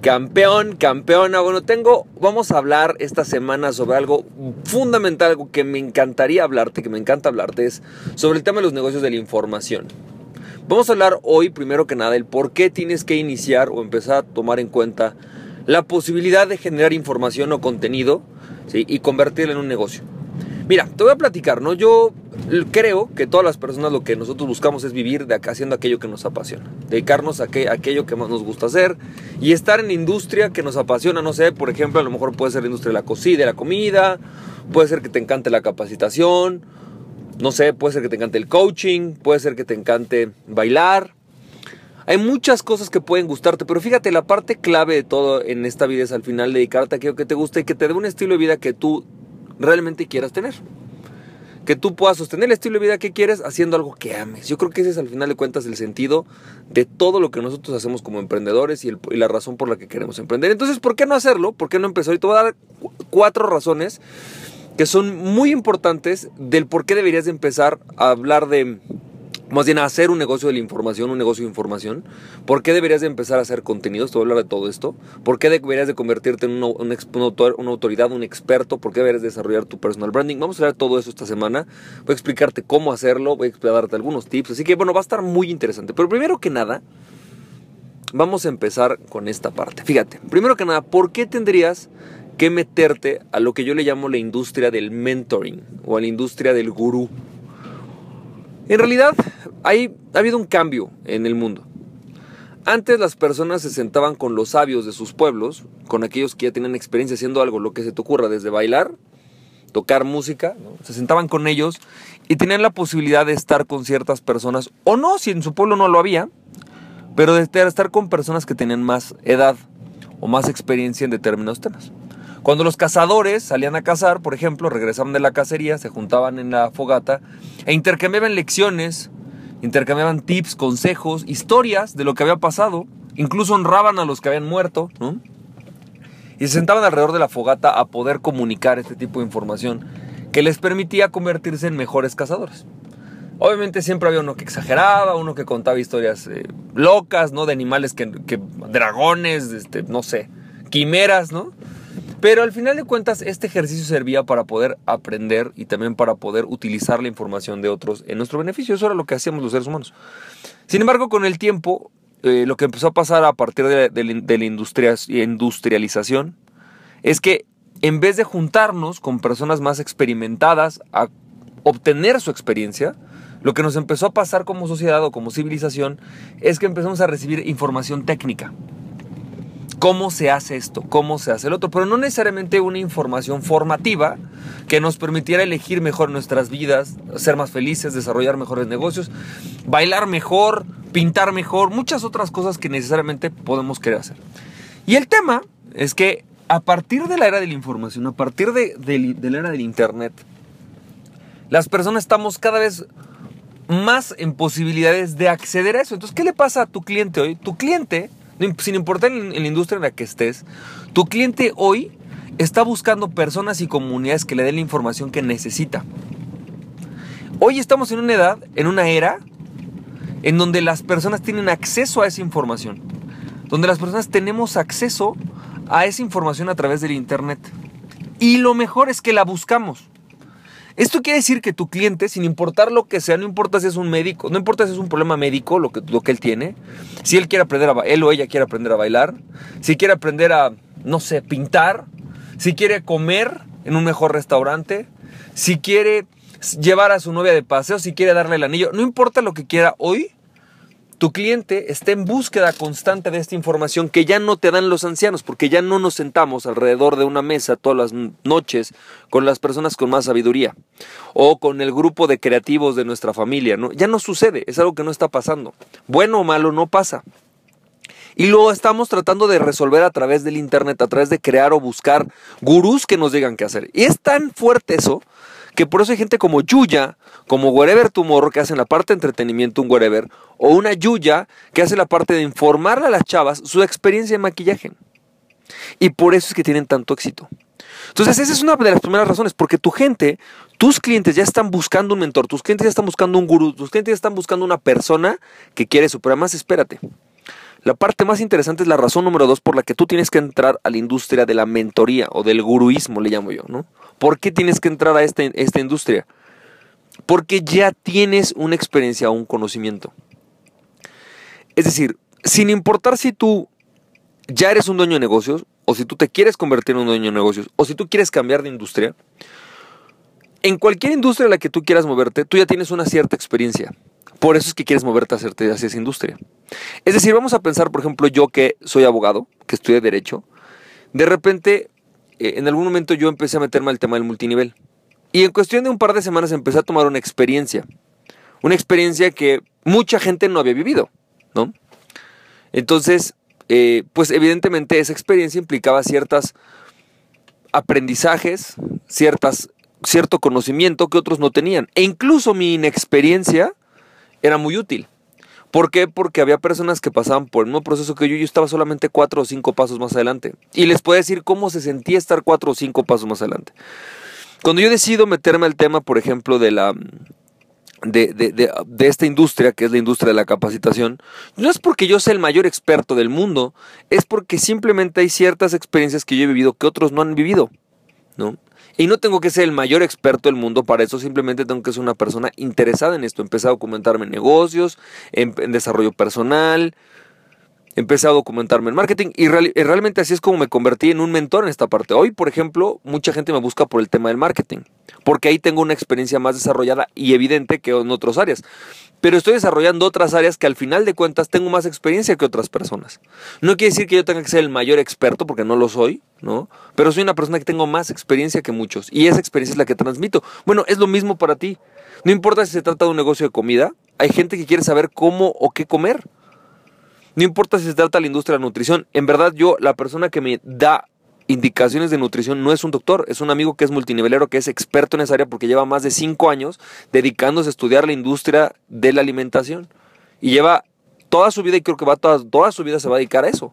Campeón, campeona, bueno, tengo, vamos a hablar esta semana sobre algo fundamental, algo que me encantaría hablarte, que me encanta hablarte, es sobre el tema de los negocios de la información. Vamos a hablar hoy, primero que nada, el por qué tienes que iniciar o empezar a tomar en cuenta la posibilidad de generar información o contenido y convertirlo en un negocio. Mira, te voy a platicar, ¿no? Yo creo que todas las personas lo que nosotros buscamos es vivir de acá haciendo aquello que nos apasiona, dedicarnos a, aquello que más nos gusta hacer y estar en industria que nos apasiona, no sé, por ejemplo, a lo mejor puede ser la industria de la cocina, de la comida, puede ser que te encante la capacitación, no sé, puede ser que te encante el coaching, puede ser que te encante bailar. Hay muchas cosas que pueden gustarte, pero fíjate, la parte clave de todo en esta vida es al final dedicarte a aquello que te guste y que te dé un estilo de vida que tú realmente quieras tener. Que tú puedas sostener el estilo de vida que quieres haciendo algo que ames. Yo creo que ese es al final de cuentas el sentido de todo lo que nosotros hacemos como emprendedores y, la razón por la que queremos emprender. Entonces, ¿por qué no hacerlo? ¿Por qué no empezar? Y te voy a dar cuatro razones que son muy importantes del por qué deberías de empezar a hablar de más bien hacer un negocio de la información, un negocio de información. ¿Por qué deberías de empezar a hacer contenidos? Te voy a hablar de todo esto. ¿Por qué deberías de convertirte en una, una, autoridad, un experto? ¿Por qué deberías desarrollar tu personal branding? Vamos a hablar de todo eso esta semana. Voy a explicarte cómo hacerlo, voy a explicarte algunos tips. Así que bueno, va a estar muy interesante. Pero primero que nada, vamos a empezar con esta parte. Fíjate, primero que nada, ¿por qué tendrías que meterte a lo que yo le llamo la industria del mentoring o a la industria del gurú? En realidad, hay, ha habido un cambio en el mundo. Antes las personas se sentaban con los sabios de sus pueblos, con aquellos que ya tenían experiencia haciendo algo, lo que se te ocurra, desde bailar, tocar música, se sentaban con ellos y tenían la posibilidad de estar con ciertas personas, o no, si en su pueblo no lo había, pero de estar con personas que tenían más edad o más experiencia en determinados temas. Cuando los cazadores salían a cazar, por ejemplo, regresaban de la cacería, se juntaban en la fogata e intercambiaban lecciones, intercambiaban tips, consejos, historias de lo que había pasado, incluso honraban a los que habían muerto, Y se sentaban alrededor de la fogata a poder comunicar este tipo de información que les permitía convertirse en mejores cazadores. Obviamente siempre había uno que exageraba, uno que contaba historias eh, locas, ¿no? De animales que, que dragones, este, no sé, quimeras, ¿no? Pero al final de cuentas, este ejercicio servía para poder aprender y también para poder utilizar la información de otros en nuestro beneficio. Eso era lo que hacíamos los seres humanos. Sin embargo, con el tiempo, eh, lo que empezó a pasar a partir de, la industrialización es que en vez de juntarnos con personas más experimentadas a obtener su experiencia, lo que nos empezó a pasar como sociedad o como civilización es que empezamos a recibir información técnica cómo se hace esto, cómo se hace el otro, pero no necesariamente una información formativa que nos permitiera elegir mejor nuestras vidas, ser más felices, desarrollar mejores negocios, bailar mejor, pintar mejor, muchas otras cosas que necesariamente podemos querer hacer. Y el tema es que a partir de la era de la información, a partir de, la era del Internet, las personas estamos cada vez más en posibilidades de acceder a eso. Entonces, ¿qué le pasa a tu cliente hoy? Tu cliente sin importar en, la industria en la que estés, tu cliente hoy está buscando personas y comunidades que le den la información que necesita. Hoy estamos en una edad, en una era, en donde las personas tienen acceso a esa información, donde las personas tenemos acceso a esa información a través del Internet. Y lo mejor es que la buscamos. Esto quiere decir que tu cliente, sin importar lo que sea, no importa si es un médico, no importa si es un problema médico, lo que, lo que él tiene, si él quiere aprender a él o ella quiere aprender a bailar, si quiere aprender a, no sé, pintar, si quiere comer en un mejor restaurante, si quiere llevar a su novia de paseo, si quiere darle el anillo, no importa lo que quiera hoy, tu cliente está en búsqueda constante de esta información que ya no te dan los ancianos, porque ya no nos sentamos alrededor de una mesa todas las noches con las personas con más sabiduría o con el grupo de creativos de nuestra familia. Ya no sucede, es algo que no está pasando. Bueno o malo no pasa. Y lo estamos tratando de resolver a través del Internet, a través de crear o buscar gurús que nos digan qué hacer. Y es tan fuerte eso que por eso hay gente como Yuya, como Wherever Tomorrow, que hacen la parte de entretenimiento, un Wherever, o una Yuya, que hace la parte de informarle a las chavas su experiencia en maquillaje. Y por eso es que tienen tanto éxito. Entonces, esa es una de las primeras razones, porque tu gente, tus clientes ya están buscando un mentor, tus clientes ya están buscando un gurú, tus clientes ya están buscando una persona que quiere superar más. Espérate. La parte más interesante es la razón número dos por la que tú tienes que entrar a la industria de la mentoría o del guruismo, le llamo yo, ¿no? ¿Por qué tienes que entrar a esta, esta industria? Porque ya tienes una experiencia o un conocimiento. Es decir, sin importar si tú ya eres un dueño de negocios, o si tú te quieres convertir en un dueño de negocios, o si tú quieres cambiar de industria, en cualquier industria en la que tú quieras moverte, tú ya tienes una cierta experiencia. Por eso es que quieres moverte hacia esa industria. Es decir, vamos a pensar, por ejemplo, yo que soy abogado, que estudié Derecho, de repente, eh, en algún momento yo empecé a meterme al tema del multinivel. Y en cuestión de un par de semanas empecé a tomar una experiencia. Una experiencia que mucha gente no había vivido, ¿no? Entonces, eh, pues evidentemente esa experiencia implicaba ciertos aprendizajes, ciertas, cierto conocimiento que otros no tenían. E incluso mi inexperiencia era muy útil. ¿Por qué? Porque había personas que pasaban por el mismo proceso que yo y yo estaba solamente cuatro o cinco pasos más adelante. Y les puedo decir cómo se sentía estar cuatro o cinco pasos más adelante. Cuando yo decido meterme al tema, por ejemplo, de la, de, de, de, esta industria, que es la industria de la capacitación, no es porque yo sea el mayor experto del mundo, es porque simplemente hay ciertas experiencias que yo he vivido que otros no han vivido, ¿no? Y no tengo que ser el mayor experto del mundo para eso, simplemente tengo que ser una persona interesada en esto. Empecé a documentarme en negocios, en desarrollo personal, empecé a documentarme en marketing y realmente así es como me convertí en un mentor en esta parte. Hoy, por ejemplo, mucha gente me busca por el tema del marketing, porque ahí tengo una experiencia más desarrollada y evidente que en otras áreas. Pero estoy desarrollando otras áreas que al final de cuentas tengo más experiencia que otras personas. No quiere decir que yo tenga que ser el mayor experto, porque no lo soy, ¿no? Pero soy una persona que tengo más experiencia que muchos y esa experiencia es la que transmito. Bueno, es lo mismo para ti. No importa si se trata de un negocio de comida, hay gente que quiere saber cómo o qué comer. No importa si se trata de la industria de la nutrición. En verdad, yo, la persona que me da indicaciones de nutrición no es un doctor, es un amigo que es multinivelero, que es experto en esa área porque lleva más de cinco años dedicándose a estudiar la industria de la alimentación. Y lleva toda su vida, y creo que va toda, toda su vida se va a dedicar a eso.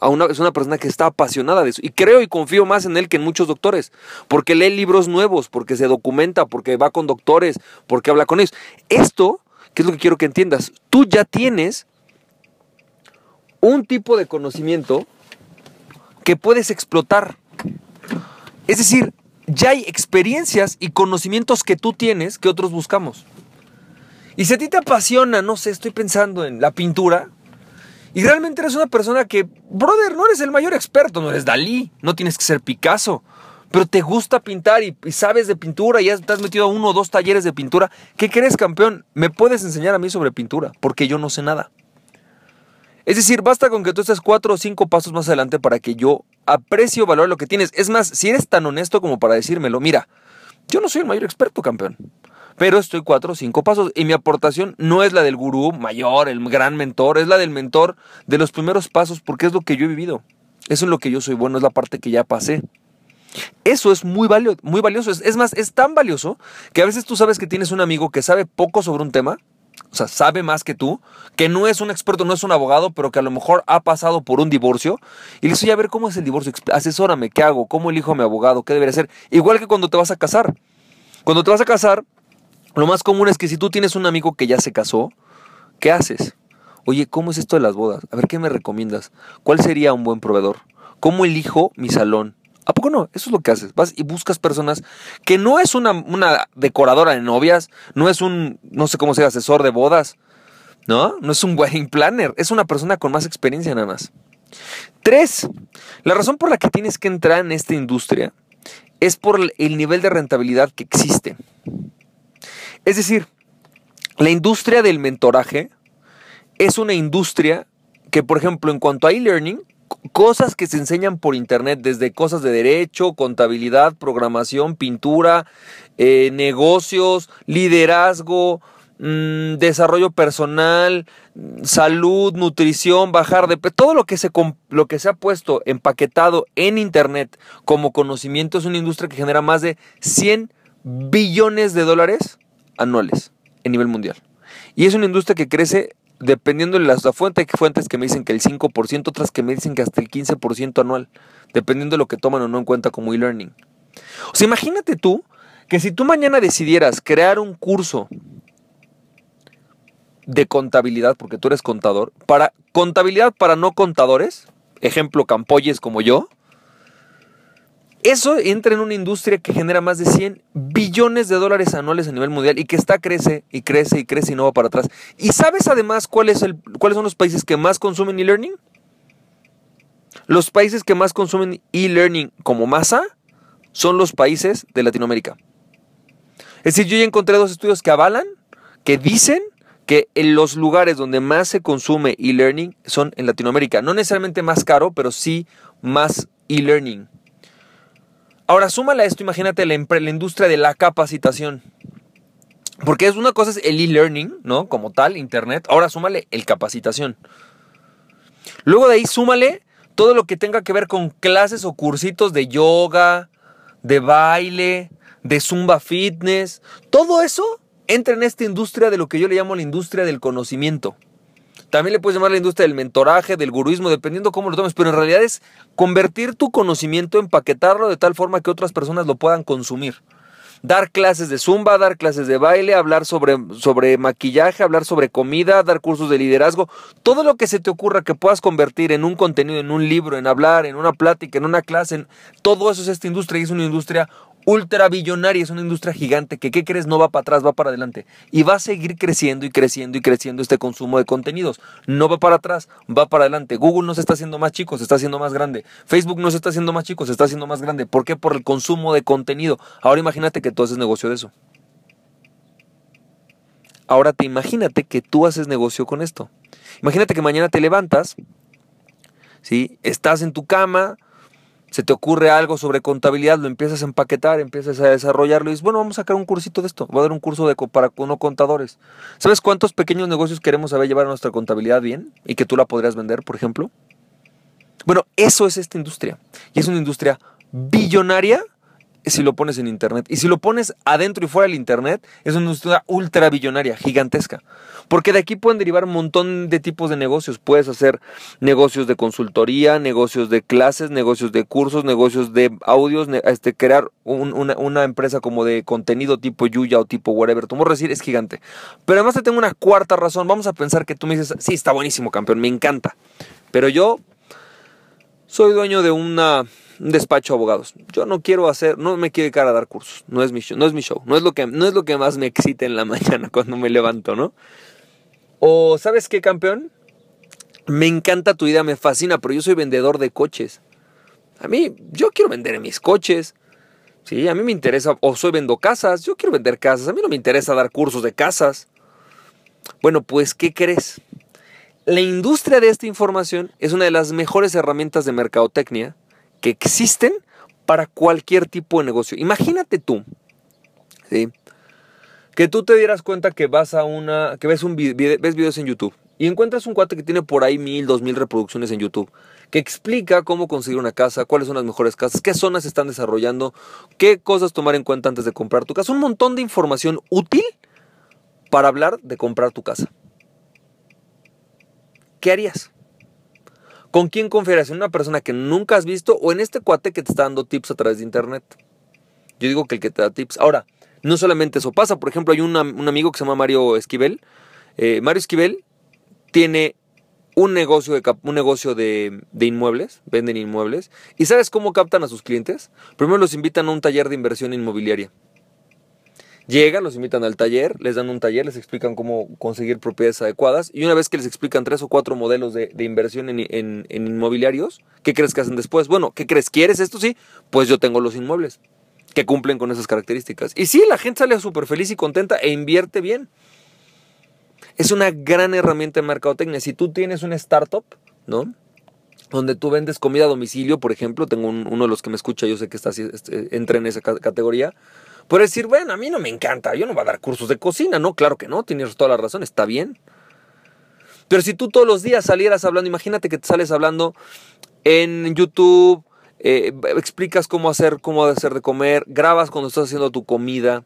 A una, es una persona que está apasionada de eso. Y creo y confío más en él que en muchos doctores. Porque lee libros nuevos, porque se documenta, porque va con doctores, porque habla con ellos. Esto, que es lo que quiero que entiendas, tú ya tienes un tipo de conocimiento que puedes explotar. Es decir, ya hay experiencias y conocimientos que tú tienes que otros buscamos. Y si a ti te apasiona, no sé, estoy pensando en la pintura, y realmente eres una persona que, brother, no eres el mayor experto, no eres Dalí, no tienes que ser Picasso, pero te gusta pintar y, sabes de pintura y ya has metido a uno o dos talleres de pintura, ¿qué crees, campeón? Me puedes enseñar a mí sobre pintura, porque yo no sé nada. Es decir, basta con que tú estés cuatro o cinco pasos más adelante para que yo aprecio valor lo que tienes. Es más, si eres tan honesto como para decírmelo, mira, yo no soy el mayor experto, campeón. Pero estoy cuatro o cinco pasos y mi aportación no es la del gurú mayor, el gran mentor, es la del mentor de los primeros pasos porque es lo que yo he vivido. Eso es lo que yo soy bueno, es la parte que ya pasé. Eso es muy, valioso, muy valioso. es, más, es tan valioso que a veces tú sabes que tienes un amigo que sabe poco sobre un tema o sea, sabe más que tú, que no es un experto, no es un abogado, pero que a lo mejor ha pasado por un divorcio, y le dice, a ver, ¿cómo es el divorcio? Asesórame, ¿qué hago? ¿Cómo elijo a mi abogado? ¿Qué debería hacer? Igual que cuando te vas a casar. Cuando te vas a casar, lo más común es que si tú tienes un amigo que ya se casó, ¿qué haces? Oye, ¿cómo es esto de las bodas? A ver, ¿qué me recomiendas? ¿Cuál sería un buen proveedor? ¿Cómo elijo mi salón? ¿A poco no? Eso es lo que haces. Vas y buscas personas que no es una, decoradora de novias, no es un, no sé cómo se asesor de bodas, ¿no? No es un wedding planner, es una persona con más experiencia nada más. Tres, la razón por la que tienes que entrar en esta industria es por el nivel de rentabilidad que existe. Es decir, la industria del mentoraje es una industria que, por ejemplo, en cuanto a e-learning, cosas que se enseñan por internet, desde cosas de derecho, contabilidad, programación, pintura, eh, negocios, liderazgo, mm, desarrollo personal, salud, nutrición, bajar de todo lo que, se, lo que se ha puesto empaquetado en Internet como conocimiento es una industria que genera más de 100 billones de dólares anuales en nivel mundial. Y es una industria que crece dependiendo de las fuentes, fuentes que me dicen que el 5%, otras que me dicen que hasta el 15% anual, dependiendo de lo que toman o no en cuenta como e-learning. O sea, imagínate tú que si tú mañana decidieras crear un curso de contabilidad, porque tú eres contador, para contabilidad para no contadores, ejemplo Campoyes como yo, eso entra en una industria que genera más de 100 billones de dólares anuales a nivel mundial y que está crece y crece y crece y no va para atrás. ¿Y sabes además cuáles son los países que más consumen e-learning? Los países que más consumen e-learning como masa son los países de Latinoamérica. Es decir, yo ya encontré dos estudios que avalan, que dicen que en los lugares donde más se consume e-learning son en Latinoamérica. No necesariamente más caro, pero sí más e-learning. Ahora, súmale a esto, imagínate la, la industria de la capacitación. Porque es una cosa es el e-learning, ¿no? Como tal, internet. Ahora súmale el capacitación. Luego de ahí súmale todo lo que tenga que ver con clases o cursitos de yoga, de baile, de zumba fitness. Todo eso entra en esta industria de lo que yo le llamo la industria del conocimiento. También le puedes llamar la industria del mentoraje, del guruismo, dependiendo cómo lo tomes, pero en realidad es convertir tu conocimiento, empaquetarlo de tal forma que otras personas lo puedan consumir. Dar clases de zumba, dar clases de baile, hablar sobre, sobre maquillaje, hablar sobre comida, dar cursos de liderazgo, todo lo que se te ocurra que puedas convertir en un contenido, en un libro, en hablar, en una plática, en una clase, en, todo eso es esta industria y es una industria ultra billonaria, es una industria gigante que, ¿qué crees? No va para atrás, va para adelante. Y va a seguir creciendo y creciendo y creciendo este consumo de contenidos. No va para atrás, va para adelante. Google no se está haciendo más chico, se está haciendo más grande. Facebook no se está haciendo más chico, se está haciendo más grande. ¿Por qué? Por el consumo de contenido. Ahora imagínate que tú haces negocio de eso. Ahora te imagínate que tú haces negocio con esto. Imagínate que mañana te levantas, ¿sí? estás en tu cama, se te ocurre algo sobre contabilidad, lo empiezas a empaquetar, empiezas a desarrollarlo y dices, bueno, vamos a sacar un cursito de esto, voy a dar un curso de, para no contadores. ¿Sabes cuántos pequeños negocios queremos saber llevar a nuestra contabilidad bien y que tú la podrías vender, por ejemplo? Bueno, eso es esta industria. Y es una industria billonaria si lo pones en internet. Y si lo pones adentro y fuera del internet, es una industria ultra billonaria, gigantesca. Porque de aquí pueden derivar un montón de tipos de negocios. Puedes hacer negocios de consultoría, negocios de clases, negocios de cursos, negocios de audios, este, crear una, empresa como de contenido tipo Yuya o tipo whatever. Tú a decir, es gigante. Pero además te tengo una cuarta razón. Vamos a pensar que tú me dices, sí, está buenísimo, campeón, me encanta. Pero yo soy dueño de una un despacho de abogados. Yo no quiero hacer, no me quiero dedicar a dar cursos. No es mi show, no es mi show. No es lo que, no es lo que más me excita en la mañana cuando me levanto, ¿no? O, ¿sabes qué, campeón? Me encanta tu idea, me fascina, pero yo soy vendedor de coches. A mí, yo quiero vender mis coches. Sí, a mí me interesa, o soy vendo casas, yo quiero vender casas, a mí no me interesa dar cursos de casas. Bueno, pues, ¿qué crees? La industria de esta información es una de las mejores herramientas de mercadotecnia que existen para cualquier tipo de negocio. Imagínate tú, que tú te dieras cuenta que vas a una, que ves, videos en YouTube y encuentras un cuate que tiene por ahí mil, dos mil reproducciones en YouTube, que explica cómo conseguir una casa, cuáles son las mejores casas, qué zonas están desarrollando, qué cosas tomar en cuenta antes de comprar tu casa, un montón de información útil para hablar de comprar tu casa. ¿Qué harías? ¿Con quién confiarías? ¿En una persona que nunca has visto o en este cuate que te está dando tips a través de internet? Yo digo que el que te da tips. Ahora, no solamente eso pasa. Por ejemplo, hay un amigo que se llama Mario Esquivel. Eh, Mario Esquivel tiene un negocio, de, un negocio de, de, inmuebles, venden inmuebles. ¿Y sabes cómo captan a sus clientes? Primero los invitan a un taller de inversión inmobiliaria. Llegan, los invitan al taller, les dan un taller, les explican cómo conseguir propiedades adecuadas y una vez que les explican tres o cuatro modelos de, inversión en, inmobiliarios, ¿qué crees que hacen después? Bueno, ¿qué crees? ¿Quieres esto? Sí, pues yo tengo los inmuebles que cumplen con esas características. Y sí, la gente sale súper feliz y contenta e invierte bien. Es una gran herramienta de mercadotecnia. Si tú tienes una startup, ¿no? Donde tú vendes comida a domicilio, por ejemplo, tengo uno de los que me escucha, yo sé que está, este, entra en esa categoría Por decir, bueno, a mí no me encanta, yo no voy a dar cursos de cocina, no, claro que no, tienes toda la razón, está bien. Pero si tú todos los días salieras hablando, imagínate que te sales hablando en YouTube, eh, explicas cómo hacer, cómo hacer de comer, grabas cuando estás haciendo tu comida,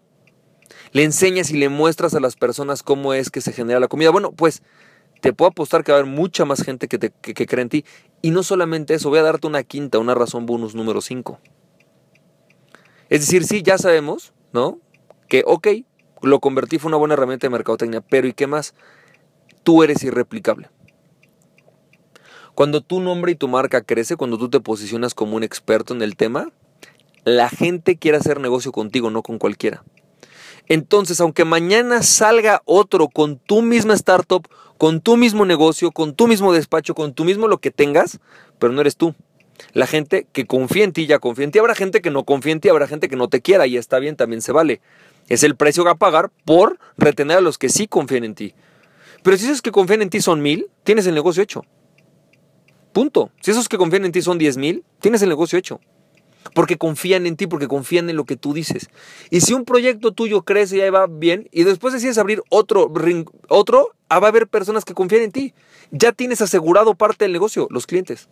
le enseñas y le muestras a las personas cómo es que se genera la comida. Bueno, pues te puedo apostar que va a haber mucha más gente que, te, que, cree en ti. Y no solamente eso, voy a darte una quinta, una razón bonus número 5. Es decir, sí, ya sabemos, ¿no? Que, ok, lo convertí, fue una buena herramienta de mercadotecnia, pero ¿y qué más? tú eres irreplicable. Cuando tu nombre y tu marca crece, cuando tú te posicionas como un experto en el tema, la gente quiere hacer negocio contigo, no con cualquiera. Entonces, aunque mañana salga otro con tu misma startup, con tu mismo negocio, con tu mismo despacho, con tu mismo lo que tengas, pero no eres tú. La gente que confía en ti ya confía en ti. Habrá gente que no confía en ti, habrá gente que no te quiera y está bien, también se vale. Es el precio a pagar por retener a los que sí confían en ti. Pero si esos que confían en ti son mil, tienes el negocio hecho. Punto. Si esos que confían en ti son diez mil, tienes el negocio hecho. Porque confían en ti, porque confían en lo que tú dices. Y si un proyecto tuyo crece y ahí va bien, y después decides abrir otro, otro, ah, va a haber personas que confían en ti. Ya tienes asegurado parte del negocio, los clientes.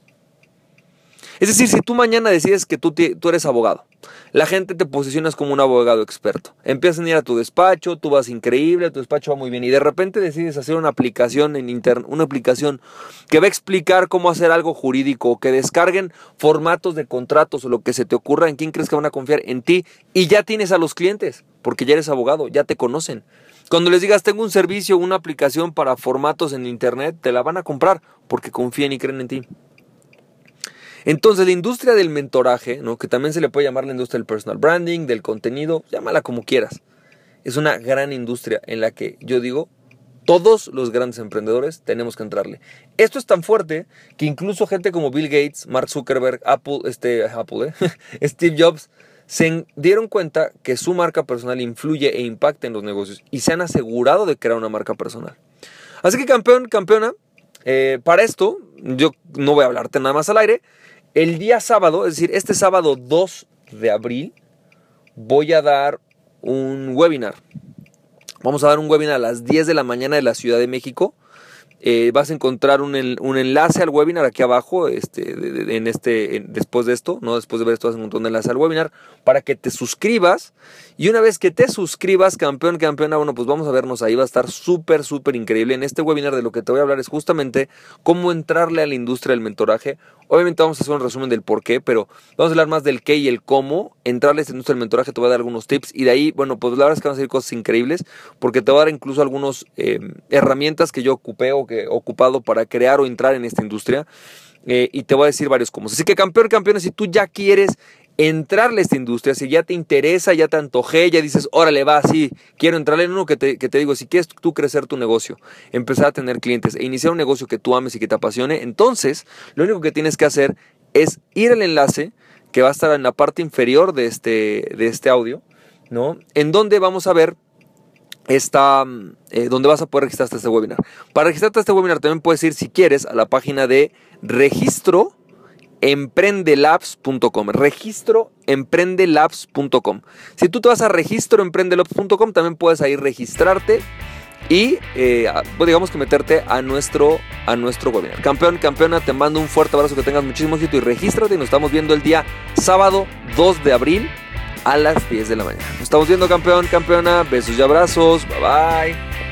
Es decir, si tú mañana decides que tú, tú eres abogado, la gente te posicionas como un abogado experto. Empiezan a ir a tu despacho, tú vas increíble, tu despacho va muy bien y de repente decides hacer una aplicación en internet, una aplicación que va a explicar cómo hacer algo jurídico, que descarguen formatos de contratos o lo que se te ocurra, en quién crees que van a confiar en ti y ya tienes a los clientes, porque ya eres abogado, ya te conocen. Cuando les digas, tengo un servicio, una aplicación para formatos en internet, te la van a comprar porque confían y creen en ti. Entonces, la industria del mentoraje, ¿no? que también se le puede llamar la industria del personal branding, del contenido, llámala como quieras, es una gran industria en la que yo digo, todos los grandes emprendedores tenemos que entrarle. Esto es tan fuerte que incluso gente como Bill Gates, Mark Zuckerberg, Apple, este, Apple, ¿eh? Steve Jobs, se dieron cuenta que su marca personal influye e impacta en los negocios y se han asegurado de crear una marca personal. Así que campeón, campeona, eh, para esto yo no voy a hablarte nada más al aire, el día sábado, es decir, este sábado 2 de abril, voy a dar un webinar. Vamos a dar un webinar a las 10 de la mañana de la Ciudad de México. Eh, vas a encontrar un, enlace al webinar aquí abajo, este, en este, después de esto, no después de ver esto, vas a encontrar un enlace al webinar para que te suscribas. Y una vez que te suscribas, campeón, campeona, bueno, pues vamos a vernos ahí, va a estar súper, súper increíble. En este webinar de lo que te voy a hablar es justamente cómo entrarle a la industria del mentoraje. Obviamente vamos a hacer un resumen del por qué, pero vamos a hablar más del qué y el cómo. Entrarle a esta industria del mentoraje te voy a dar algunos tips y de ahí, bueno, pues la verdad es que van a ser cosas increíbles porque te voy a dar incluso algunas eh, herramientas que yo ocupé o que ocupado para crear o entrar en esta industria. Eh, y te voy a decir varios cómo. Así que campeón, campeones, si tú ya quieres entrarle a esta industria, si ya te interesa, ya te antojé, ya dices, órale, va, sí, quiero entrarle en uno que te, que te digo, si quieres tú crecer tu negocio, empezar a tener clientes e iniciar un negocio que tú ames y que te apasione, entonces lo único que tienes que hacer es ir al enlace que va a estar en la parte inferior de este, de este audio, ¿no? En donde vamos a ver está eh, donde vas a poder registrarte este webinar. Para registrarte este webinar también puedes ir si quieres a la página de registro emprendelabs.com registroemprendelabs.com si tú te vas a registroemprendelabs.com también puedes ahí registrarte y eh, pues digamos que meterte a nuestro, a nuestro webinar. Campeón, campeona, te mando un fuerte abrazo, que tengas muchísimo éxito y regístrate y nos estamos viendo el día sábado 2 de abril a las 10 de la mañana. Nos estamos viendo campeón, campeona. Besos y abrazos. Bye bye.